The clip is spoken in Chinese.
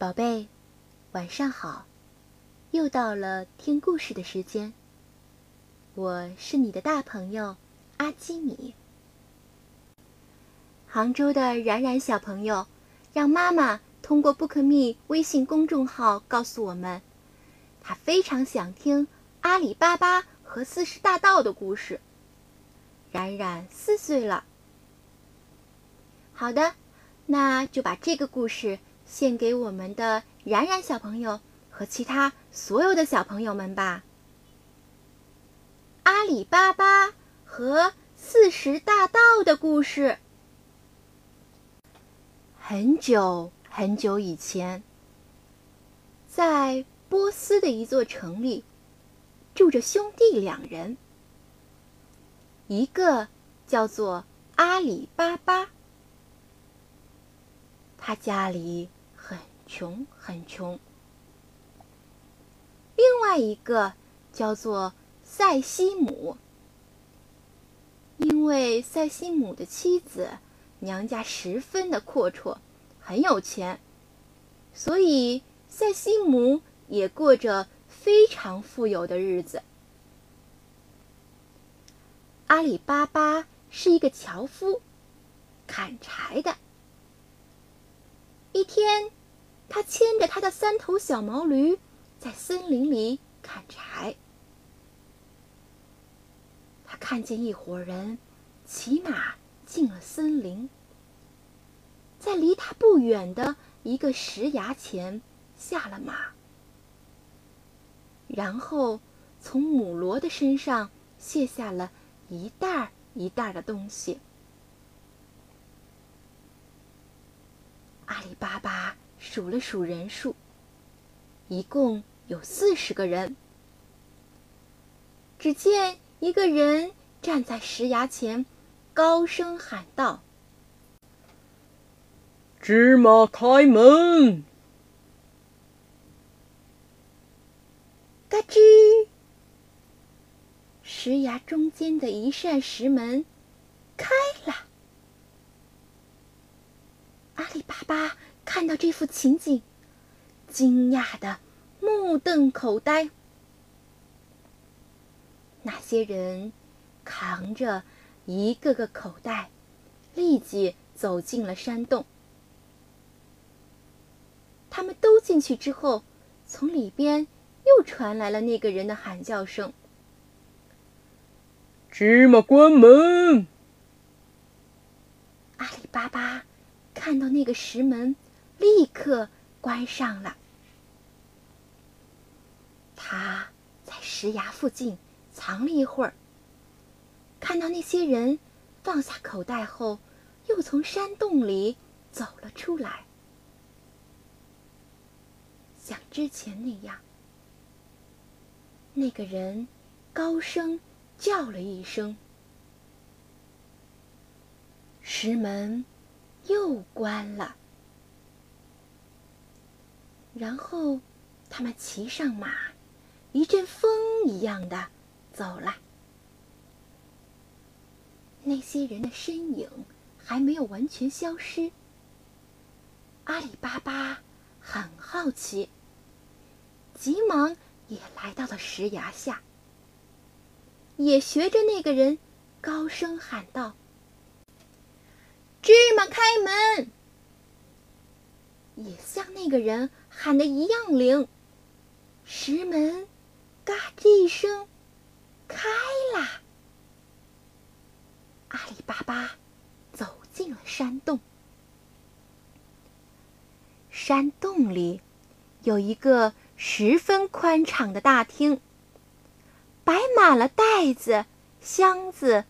宝贝，晚上好！又到了听故事的时间。我是你的大朋友阿基米。杭州的冉冉小朋友，让妈妈通过 Bookme 微信公众号告诉我们，他非常想听阿里巴巴和四十大盗的故事。冉冉四岁了。好的，那就把这个故事。献给我们的冉冉小朋友和其他所有的小朋友们吧。阿里巴巴和四十大盗的故事。很久很久以前，在波斯的一座城里，住着兄弟两人，一个叫做阿里巴巴，他家里。穷很穷。另外一个叫做塞西姆，因为塞西姆的妻子娘家十分的阔绰，很有钱，所以塞西姆也过着非常富有的日子。阿里巴巴是一个樵夫，砍柴的。一天。他牵着他的三头小毛驴，在森林里砍柴。他看见一伙人骑马进了森林，在离他不远的一个石崖前下了马，然后从母骡的身上卸下了一袋一袋的东西。阿里巴巴。数了数人数，一共有四十个人。只见一个人站在石崖前，高声喊道：“芝麻开门！”嘎吱，石崖中间的一扇石门开了。阿里巴巴。看到这幅情景，惊讶的目瞪口呆。那些人扛着一个个口袋，立即走进了山洞。他们都进去之后，从里边又传来了那个人的喊叫声：“芝麻关门！”阿里巴巴看到那个石门。立刻关上了。他在石崖附近藏了一会儿，看到那些人放下口袋后，又从山洞里走了出来，像之前那样。那个人高声叫了一声，石门又关了。然后，他们骑上马，一阵风一样的走了。那些人的身影还没有完全消失。阿里巴巴很好奇，急忙也来到了石崖下，也学着那个人高声喊道：“芝麻开门！”也像那个人。喊的一样灵，石门“嘎吱”一声开啦。阿里巴巴走进了山洞。山洞里有一个十分宽敞的大厅，摆满了袋子、箱子